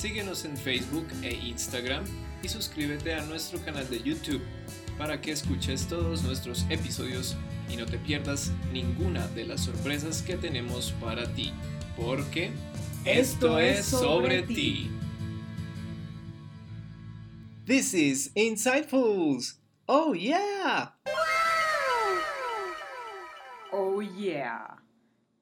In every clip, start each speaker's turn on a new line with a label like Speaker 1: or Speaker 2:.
Speaker 1: Síguenos en Facebook e Instagram y suscríbete a nuestro canal de YouTube para que escuches todos nuestros episodios y no te pierdas ninguna de las sorpresas que tenemos para ti, porque esto es sobre ti. This is Insightfuls. Oh yeah.
Speaker 2: Oh yeah.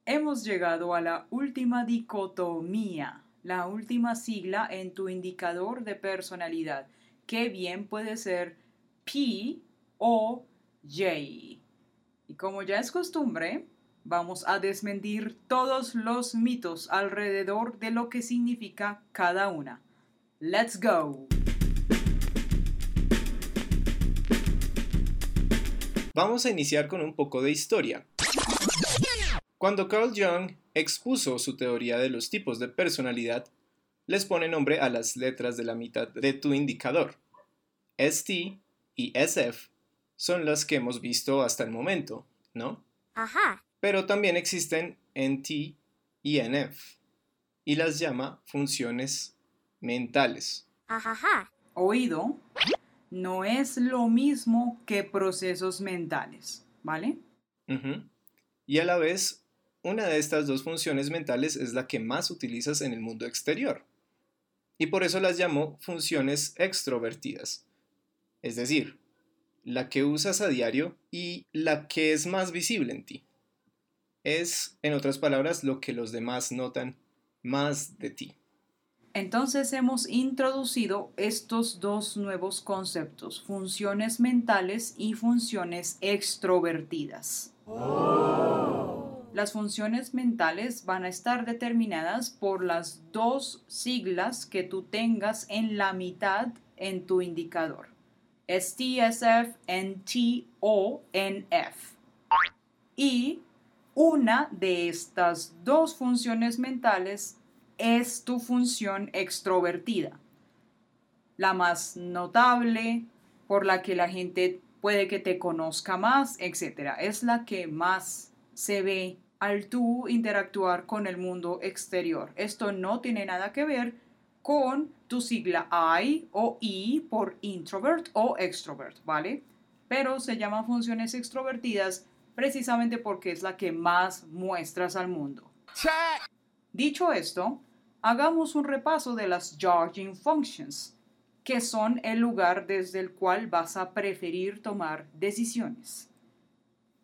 Speaker 2: Hemos llegado a la última dicotomía la última sigla en tu indicador de personalidad, que bien puede ser P o J. Y como ya es costumbre, vamos a desmentir todos los mitos alrededor de lo que significa cada una. ¡Let's go!
Speaker 1: Vamos a iniciar con un poco de historia. Cuando Carl Jung expuso su teoría de los tipos de personalidad, les pone nombre a las letras de la mitad de tu indicador. ST y SF son las que hemos visto hasta el momento, ¿no?
Speaker 3: Ajá.
Speaker 1: Pero también existen NT y NF, y las llama funciones mentales.
Speaker 3: Ajá.
Speaker 2: Oído no es lo mismo que procesos mentales, ¿vale?
Speaker 1: Y a la vez una de estas dos funciones mentales es la que más utilizas en el mundo exterior. Y por eso las llamo funciones extrovertidas. Es decir, la que usas a diario y la que es más visible en ti. Es, en otras palabras, lo que los demás notan más de ti.
Speaker 2: Entonces hemos introducido estos dos nuevos conceptos, funciones mentales y funciones extrovertidas. Las funciones mentales van a estar determinadas por las dos siglas que tú tengas en la mitad en tu indicador. STSF, NT o NF. Y una de estas dos funciones mentales es tu función extrovertida. La más notable, por la que la gente puede que te conozca más, etc. Es la que más se ve al tú interactuar con el mundo exterior. Esto no tiene nada que ver con tu sigla I o I por introvert o extrovert, ¿vale? Pero se llaman funciones extrovertidas precisamente porque es la que más muestras al mundo. Dicho esto, hagamos un repaso de las judging functions, que son el lugar desde el cual vas a preferir tomar decisiones.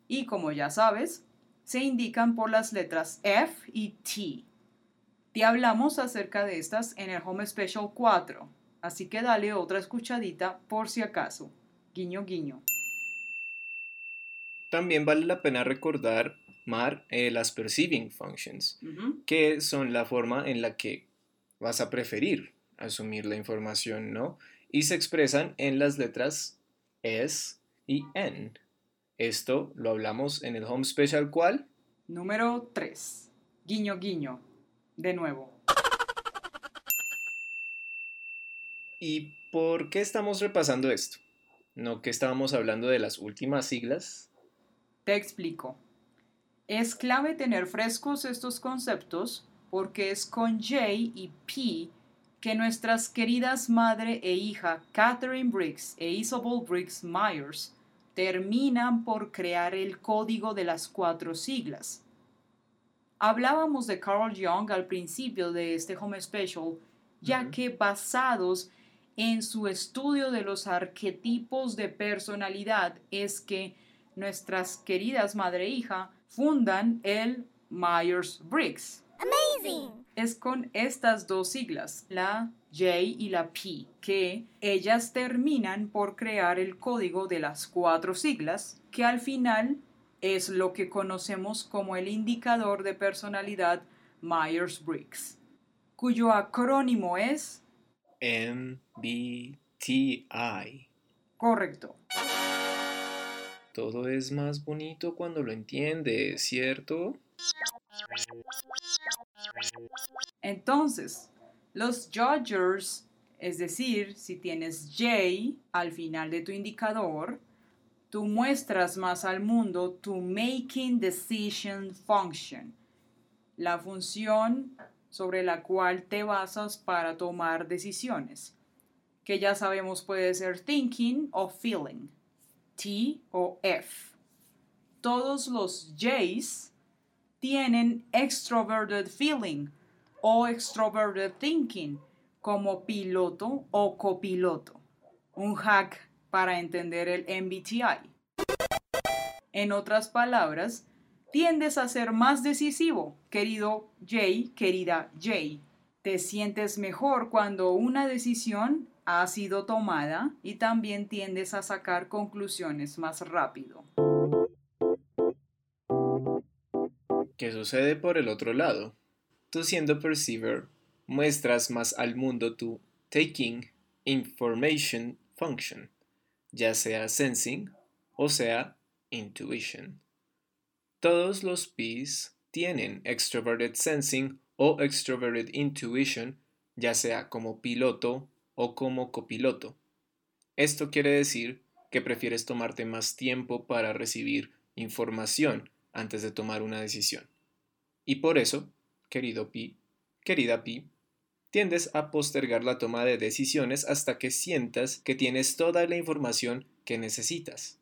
Speaker 2: Y como ya sabes, se indican por las letras F y T. Te hablamos acerca de estas en el Home Special 4, así que dale otra escuchadita por si acaso. Guiño, guiño.
Speaker 1: También vale la pena recordar, Mar, eh, las perceiving functions, que son la forma en la que vas a preferir asumir la información, ¿no? Y se expresan en las letras S y N. Esto lo hablamos en el Home Special ¿cuál?
Speaker 2: Número 3. Guiño, guiño. De nuevo.
Speaker 1: ¿Y por qué estamos repasando esto? ¿No que estábamos hablando de las últimas siglas?
Speaker 2: Te explico. Es clave tener frescos estos conceptos porque es con J y P que nuestras queridas madre e hija Catherine Briggs e Isabel Briggs Myers terminan por crear el código de las cuatro siglas. Hablábamos de Carl Jung al principio de este Home Special, ya que basados en su estudio de los arquetipos de personalidad es que nuestras queridas madre e hija fundan el Myers-Briggs.
Speaker 3: Amazing.
Speaker 2: Es con estas dos siglas, la J y la P, que ellas terminan por crear el código de las cuatro siglas, que al final es lo que conocemos como el indicador de personalidad Myers-Briggs, cuyo acrónimo es
Speaker 1: MBTI.
Speaker 2: Correcto.
Speaker 1: Todo es más bonito cuando lo entiendes, ¿cierto?
Speaker 2: Entonces, los judgers, es decir, si tienes J al final de tu indicador, tú muestras más al mundo tu Making Decision Function, la función sobre la cual te basas para tomar decisiones, que ya sabemos puede ser thinking o feeling, T o F. Todos los J's tienen extroverted feeling o extroverted thinking como piloto o copiloto. Un hack para entender el MBTI. En otras palabras, tiendes a ser más decisivo, querido Jay, querida Jay. Te sientes mejor cuando una decisión ha sido tomada y también tiendes a sacar conclusiones más rápido.
Speaker 1: ¿Qué sucede por el otro lado? Tú siendo perceiver, muestras más al mundo tu taking information function, ya sea sensing o sea intuition. Todos los P's tienen extroverted sensing o extroverted intuition, ya sea como piloto o como copiloto. Esto quiere decir que prefieres tomarte más tiempo para recibir información antes de tomar una decisión. Y por eso, querido Pi, querida Pi, tiendes a postergar la toma de decisiones hasta que sientas que tienes toda la información que necesitas.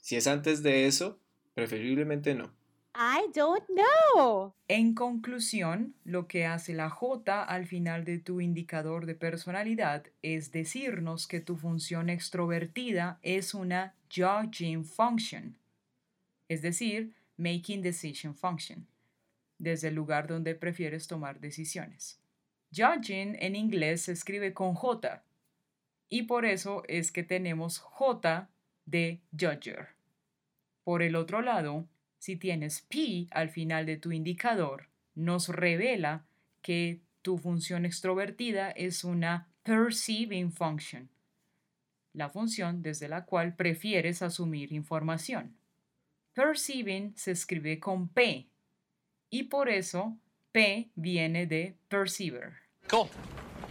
Speaker 1: Si es antes de eso, preferiblemente no.
Speaker 3: I don't know.
Speaker 2: En conclusión, lo que hace la J al final de tu indicador de personalidad es decirnos que tu función extrovertida es una judging function, es decir, making decision function, desde el lugar donde prefieres tomar decisiones. Judging en inglés se escribe con J y por eso es que tenemos J de judger. Por el otro lado, si tienes P al final de tu indicador, nos revela que tu función extrovertida es una perceiving function, la función desde la cual prefieres asumir información. Perceiving se escribe con P y por eso P viene de perceiver.
Speaker 4: Cool.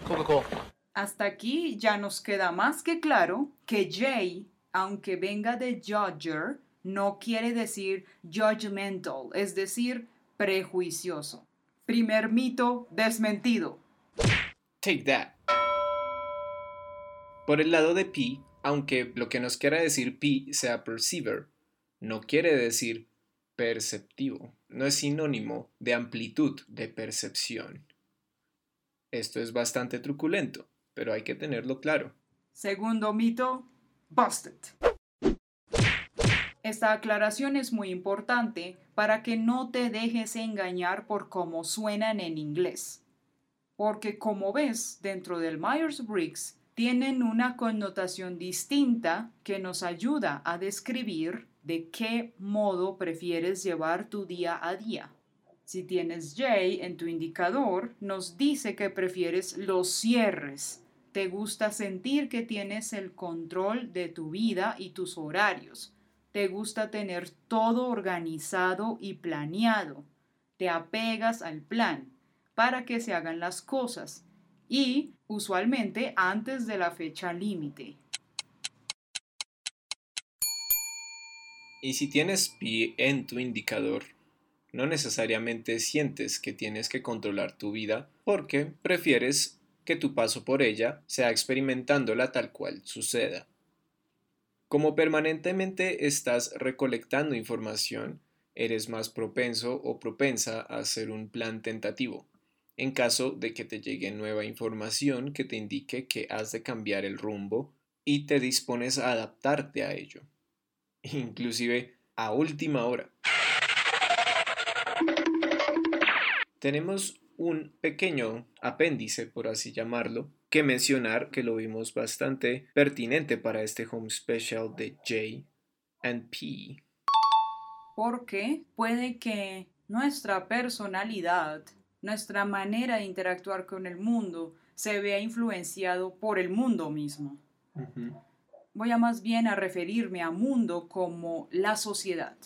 Speaker 4: Cool, cool, cool.
Speaker 2: Hasta aquí ya nos queda más que claro que J, aunque venga de judger, no quiere decir judgmental, es decir, prejuicioso. Primer mito desmentido.
Speaker 1: Take that. Por el lado de P, aunque lo que nos quiera decir P sea perceiver, no quiere decir perceptivo. No es sinónimo de amplitud de percepción. Esto es bastante truculento, pero hay que tenerlo claro.
Speaker 2: Segundo mito, busted. Esta aclaración es muy importante para que no te dejes engañar por cómo suenan en inglés. Porque como ves, dentro del Myers-Briggs tienen una connotación distinta que nos ayuda a describir de qué modo prefieres llevar tu día a día. Si tienes J en tu indicador, nos dice que prefieres los cierres. Te gusta sentir que tienes el control de tu vida y tus horarios te gusta tener todo organizado y planeado. Te apegas al plan para que se hagan las cosas y usualmente antes de la fecha límite.
Speaker 1: Y si tienes pi en tu indicador, no necesariamente sientes que tienes que controlar tu vida porque prefieres que tu paso por ella sea experimentándola tal cual suceda. Como permanentemente estás recolectando información, eres más propenso o propensa a hacer un plan tentativo, en caso de que te llegue nueva información que te indique que has de cambiar el rumbo y te dispones a adaptarte a ello, inclusive a última hora. Tenemos un pequeño apéndice, por así llamarlo, que mencionar que lo vimos bastante pertinente para este home special de J and P.
Speaker 2: Porque puede que nuestra personalidad, nuestra manera de interactuar con el mundo, se vea influenciado por el mundo mismo. Voy a más bien a referirme a mundo como la sociedad.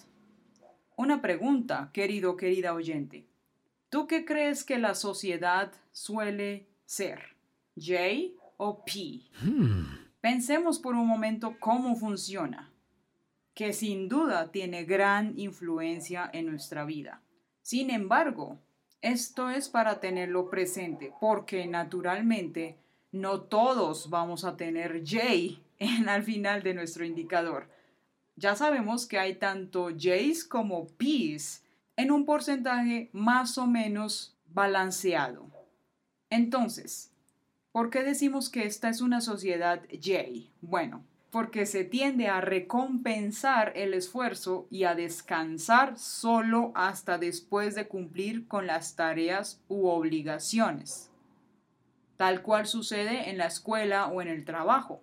Speaker 2: Una pregunta, querido, querida oyente. ¿Tú qué crees que la sociedad suele ser? ¿J o P? Pensemos por un momento cómo funciona, que sin duda tiene gran influencia en nuestra vida. Sin embargo, esto es para tenerlo presente, porque naturalmente no todos vamos a tener J en al final de nuestro indicador. Ya sabemos que hay tanto J's como P's en un porcentaje más o menos balanceado. Entonces, ¿por qué decimos que esta es una sociedad J? Bueno, porque se tiende a recompensar el esfuerzo y a descansar solo hasta después de cumplir con las tareas u obligaciones, tal cual sucede en la escuela o en el trabajo.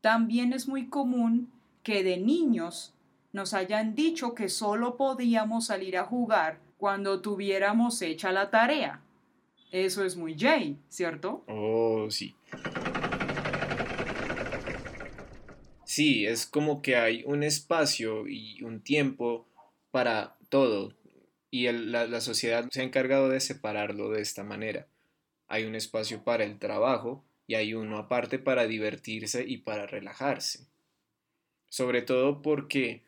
Speaker 2: También es muy común que de niños nos hayan dicho que solo podíamos salir a jugar cuando tuviéramos hecha la tarea. Eso es muy J, ¿cierto?
Speaker 1: Oh, sí. Sí, es como que hay un espacio y un tiempo para todo y la, la sociedad se ha encargado de separarlo de esta manera. Hay un espacio para el trabajo y hay uno aparte para divertirse y para relajarse. Sobre todo porque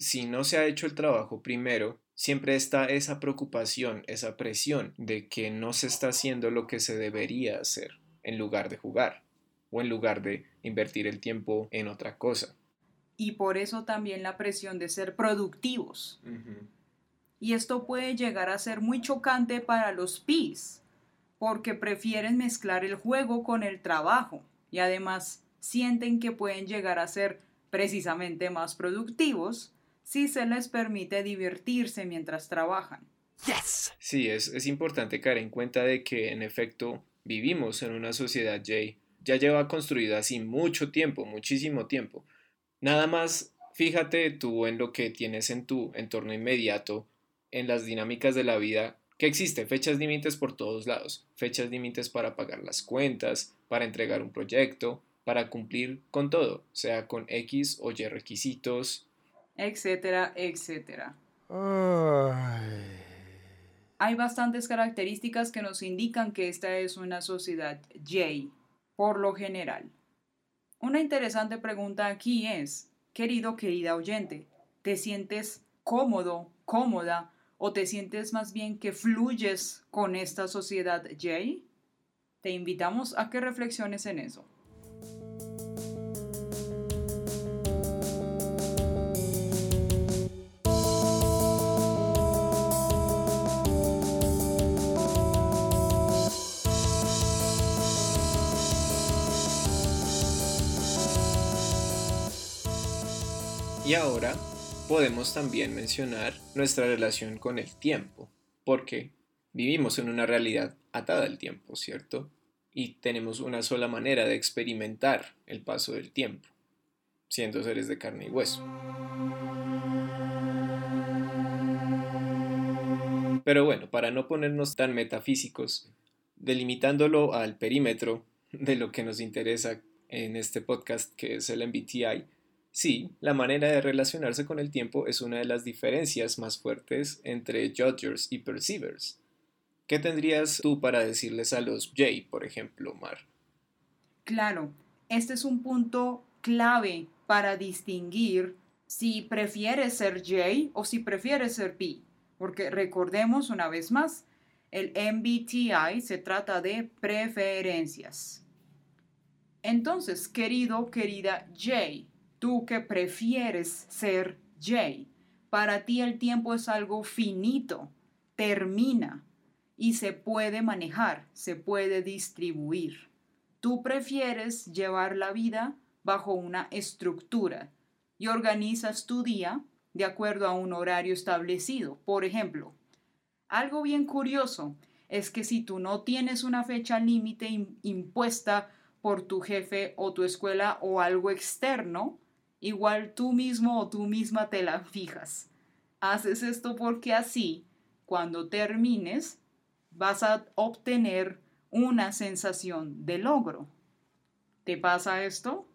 Speaker 1: si no se ha hecho el trabajo primero, siempre está esa preocupación, esa presión de que no se está haciendo lo que se debería hacer en lugar de jugar o en lugar de invertir el tiempo en otra cosa.
Speaker 2: Y por eso también la presión de ser productivos. Y esto puede llegar a ser muy chocante para los PIs, porque prefieren mezclar el juego con el trabajo y además sienten que pueden llegar a ser precisamente más productivos si se les permite divertirse mientras trabajan.
Speaker 1: Sí, es, es importante caer en cuenta de que en efecto vivimos en una sociedad J ya lleva construida así mucho tiempo, muchísimo tiempo. Nada más fíjate tú en lo que tienes en tu entorno inmediato, en las dinámicas de la vida, que existe fechas límites por todos lados, fechas límites para pagar las cuentas, para entregar un proyecto, para cumplir con todo, sea con X o Y requisitos,
Speaker 2: etcétera, etcétera. Hay bastantes características que nos indican que esta es una sociedad J, por lo general. Una interesante pregunta aquí es, querido, querida oyente, ¿te sientes cómodo, cómoda o te sientes más bien que fluyes con esta sociedad J? Te invitamos a que reflexiones en eso.
Speaker 1: Y ahora podemos también mencionar nuestra relación con el tiempo, porque vivimos en una realidad atada al tiempo, ¿cierto? Y tenemos una sola manera de experimentar el paso del tiempo, siendo seres de carne y hueso. Pero bueno, para no ponernos tan metafísicos, delimitándolo al perímetro de lo que nos interesa en este podcast, que es el MBTI, Sí, la manera de relacionarse con el tiempo es una de las diferencias más fuertes entre judgers y perceivers. ¿Qué tendrías tú para decirles a los J, por ejemplo, Mar?
Speaker 2: Claro, este es un punto clave para distinguir si prefieres ser J o si prefieres ser P. Porque recordemos una vez más, el MBTI se trata de preferencias. Entonces, querido, querida J, tú que prefieres ser J. Para ti el tiempo es algo finito, termina y se puede manejar, se puede distribuir. Tú prefieres llevar la vida bajo una estructura y organizas tu día de acuerdo a un horario establecido. Por ejemplo, algo bien curioso es que si tú no tienes una fecha límite impuesta por tu jefe o tu escuela o algo externo, igual tú mismo o tú misma te la fijas. Haces esto porque así, cuando termines, vas a obtener una sensación de logro. ¿Te pasa esto?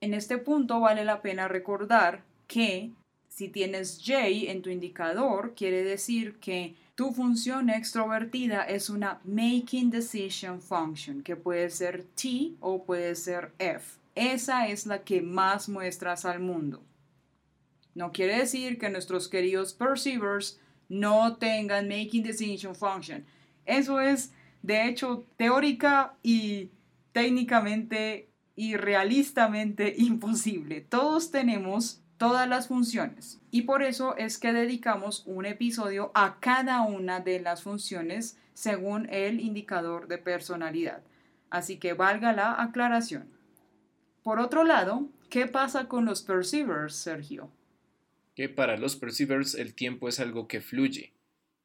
Speaker 2: En este punto vale la pena recordar que si tienes J en tu indicador, quiere decir que tu función extrovertida es una Making Decision Function, que puede ser T o puede ser F. Esa es la que más muestras al mundo. No quiere decir que nuestros queridos perceivers no tengan Making Decision Function. Eso es, de hecho, teórica y técnicamente y realistamente imposible. Todos tenemos todas las funciones. Y por eso es que dedicamos un episodio a cada una de las funciones según el indicador de personalidad. Así que valga la aclaración. Por otro lado, ¿qué pasa con los perceivers, Sergio?
Speaker 1: Que para los perceivers el tiempo es algo que fluye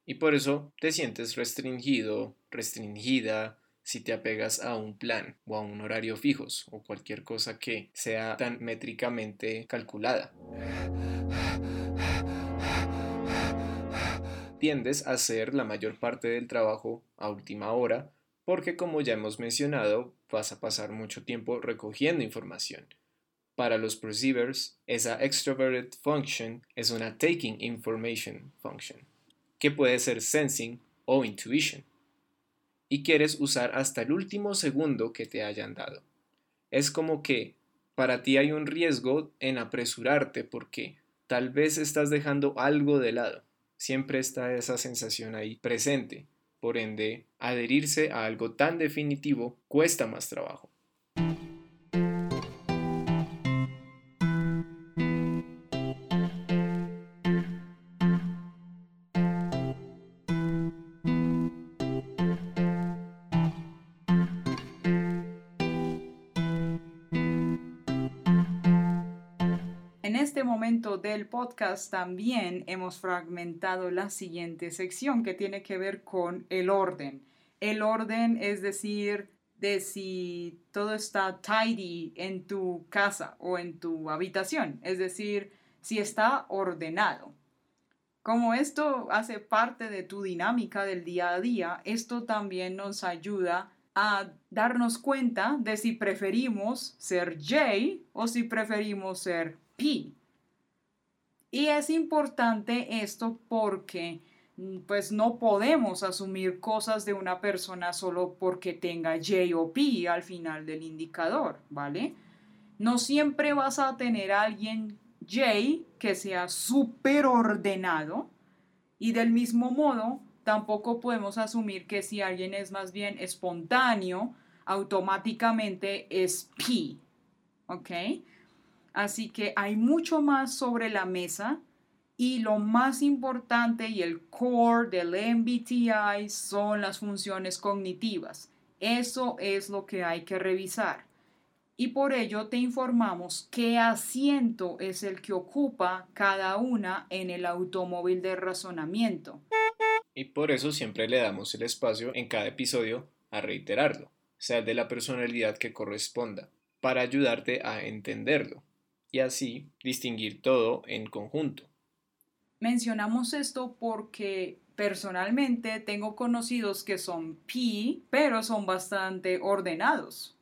Speaker 1: y por eso te sientes restringido, restringida, si te apegas a un plan o a un horario fijos o cualquier cosa que sea tan métricamente calculada. Tiendes a hacer la mayor parte del trabajo a última hora porque como ya hemos mencionado vas a pasar mucho tiempo recogiendo información. Para los perceivers, esa extroverted function es una taking information function, que puede ser sensing o intuition y quieres usar hasta el último segundo que te hayan dado. Es como que para ti hay un riesgo en apresurarte porque tal vez estás dejando algo de lado. Siempre está esa sensación ahí presente. Por ende, adherirse a algo tan definitivo cuesta más trabajo.
Speaker 2: Del podcast también hemos fragmentado la siguiente sección que tiene que ver con el orden. El orden es decir, de si todo está tidy en tu casa o en tu habitación, es decir, si está ordenado. Como esto hace parte de tu dinámica del día a día, esto también nos ayuda a darnos cuenta de si preferimos ser J o si preferimos ser P. Y es importante esto porque mm, pues no podemos asumir cosas de una persona solo porque tenga J o P al final del indicador, ¿vale? No siempre vas a tener alguien J que sea súper ordenado y del mismo modo tampoco podemos asumir que si alguien es más bien espontáneo, automáticamente es P, ¿ok? Así que hay mucho más sobre la mesa y lo más importante y el core del MBTI son las funciones cognitivas. Eso es lo que hay que revisar. Y por ello te informamos qué asiento es el que ocupa cada una en el automóvil de razonamiento.
Speaker 1: Y por eso siempre le damos el espacio en cada episodio a reiterarlo, sea de la personalidad que corresponda, para ayudarte a entenderlo y así distinguir todo en conjunto.
Speaker 2: Mencionamos esto porque personalmente tengo conocidos que son P, pero son bastante ordenados.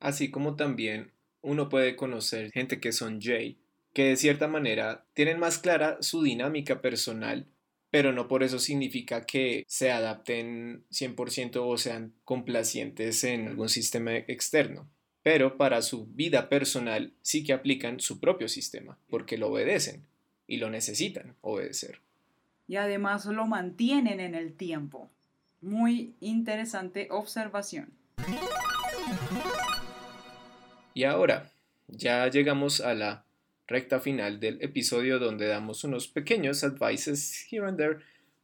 Speaker 1: Así como también uno puede conocer gente que son J, que de cierta manera tienen más clara su dinámica personal, pero no por eso significa que se adapten 100% o sean complacientes en algún sistema externo pero para su vida personal sí que aplican su propio sistema, porque lo obedecen y lo necesitan obedecer.
Speaker 2: Y además lo mantienen en el tiempo. Muy interesante observación.
Speaker 1: Y ahora, ya llegamos a la recta final del episodio donde damos unos pequeños advices here and there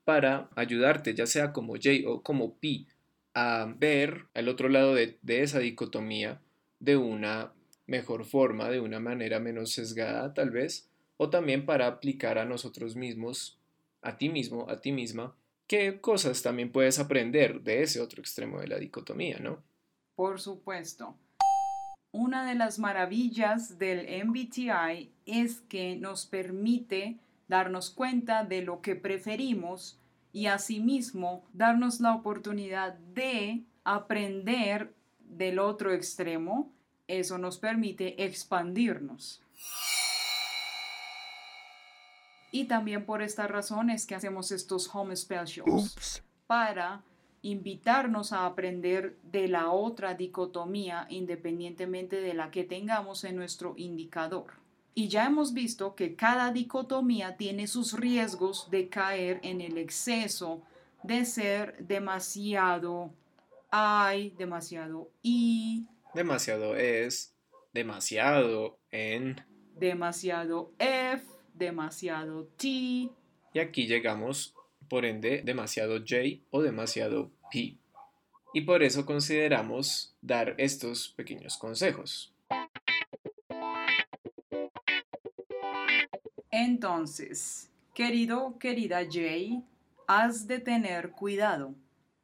Speaker 1: para ayudarte, ya sea como J o como P, a ver al otro lado de, de esa dicotomía de una mejor forma, de una manera menos sesgada tal vez, o también para aplicar a nosotros mismos, a ti mismo, a ti misma, qué cosas también puedes aprender de ese otro extremo de la dicotomía, ¿no?
Speaker 2: Por supuesto. Una de las maravillas del MBTI es que nos permite darnos cuenta de lo que preferimos y asimismo darnos la oportunidad de aprender del otro extremo. Eso nos permite expandirnos. Y también por esta razón es que hacemos estos home specials para invitarnos a aprender de la otra dicotomía independientemente de la que tengamos en nuestro indicador. Y ya hemos visto que cada dicotomía tiene sus riesgos de caer en el exceso de ser demasiado I, demasiado I,
Speaker 1: Demasiado es, demasiado en.
Speaker 2: demasiado F, demasiado T.
Speaker 1: Y aquí llegamos, por ende, demasiado J o demasiado P. Y por eso consideramos dar estos pequeños consejos.
Speaker 2: Entonces, querido, querida J, has de tener cuidado,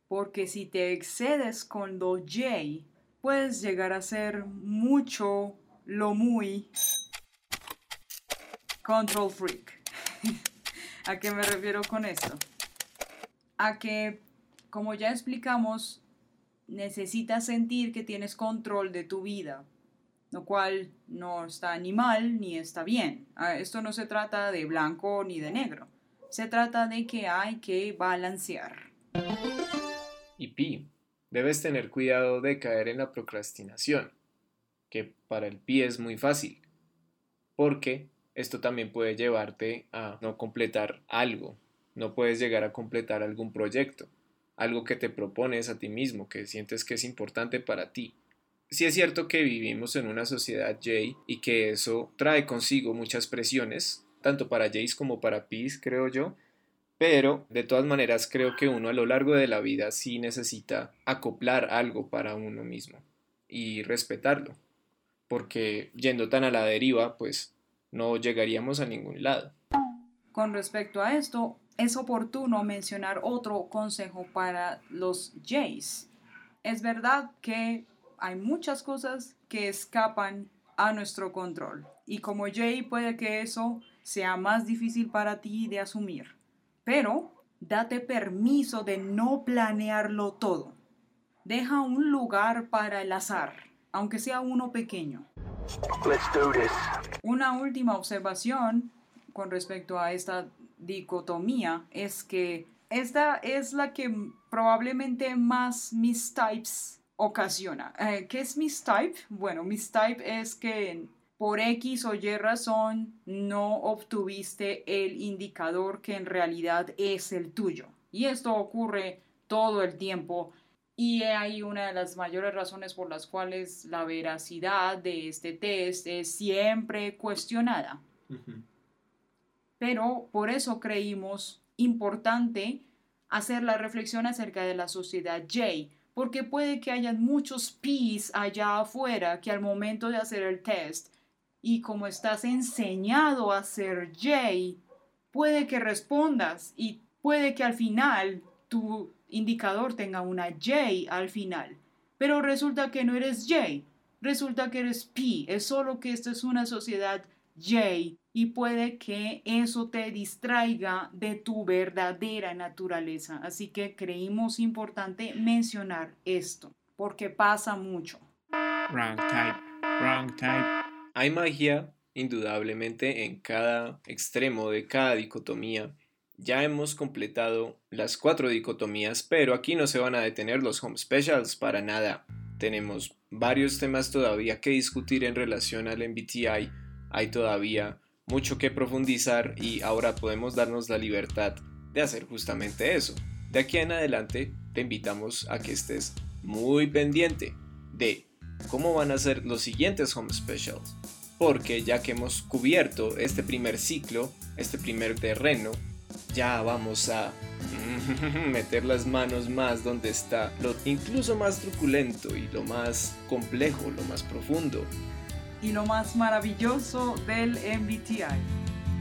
Speaker 2: porque si te excedes con lo J, puedes llegar a ser mucho, lo muy control freak. ¿A qué me refiero con esto? A que, como ya explicamos, necesitas sentir que tienes control de tu vida, lo cual no está ni mal ni está bien. Ah, Esto no se trata de blanco ni de negro. Se trata de que hay que balancear.
Speaker 1: Y Pi, debes tener cuidado de caer en la procrastinación, que para el Pi es muy fácil, porque esto también puede llevarte a no completar algo, no puedes llegar a completar algún proyecto, algo que te propones a ti mismo, que sientes que es importante para ti. Sí es cierto que vivimos en una sociedad J y que eso trae consigo muchas presiones, tanto para Jays como para Pis, creo yo, pero de todas maneras creo que uno a lo largo de la vida sí necesita acoplar algo para uno mismo y respetarlo, porque yendo tan a la deriva, pues no llegaríamos a ningún lado.
Speaker 2: Con respecto a esto, es oportuno mencionar otro consejo para los Jays. Es verdad que hay muchas cosas que escapan a nuestro control y como Jay puede que eso sea más difícil para ti de asumir. Pero date permiso de no planearlo todo. Deja un lugar para el azar, aunque sea uno pequeño.
Speaker 4: Let's do this.
Speaker 2: Una última observación con respecto a esta dicotomía es que esta es la que probablemente más mistypes ocasiona. Eh, ¿Qué es mistype? Bueno, mistype es que por X o Y razón no obtuviste el indicador que en realidad es el tuyo. Y esto ocurre todo el tiempo y hay una de las mayores razones por las cuales la veracidad de este test es siempre cuestionada. Pero por eso creímos importante hacer la reflexión acerca de la sociedad J, porque puede que hayan muchos P's allá afuera que al momento de hacer el test y como estás enseñado a ser J, puede que respondas y puede que al final tu indicador tenga una J al final. Pero resulta que no eres J, resulta que eres P, es solo que esta es una sociedad J y puede que eso te distraiga de tu verdadera naturaleza. Así que creímos importante mencionar esto, porque pasa mucho.
Speaker 5: Wrong type. Wrong type.
Speaker 1: Hay magia, indudablemente, en cada extremo de cada dicotomía. Ya hemos completado las cuatro dicotomías, pero aquí no se van a detener los home specials para nada. Tenemos varios temas todavía que discutir en relación al MBTI. Hay todavía mucho que profundizar y ahora podemos darnos la libertad de hacer justamente eso. De aquí en adelante te invitamos a que estés muy pendiente de cómo van a ser los siguientes home specials. Porque ya que hemos cubierto este primer ciclo, este primer terreno, ya vamos a meter las manos más donde está lo incluso más truculento y lo más complejo, lo más profundo.
Speaker 2: y lo más maravilloso del MBTI.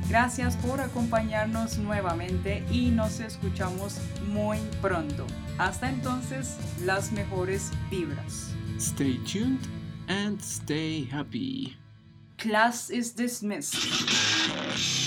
Speaker 2: Gracias por acompañarnos nuevamente y nos escuchamos muy pronto. Hasta entonces, las mejores vibras.
Speaker 5: Stay tuned and stay happy.
Speaker 2: Class is dismissed.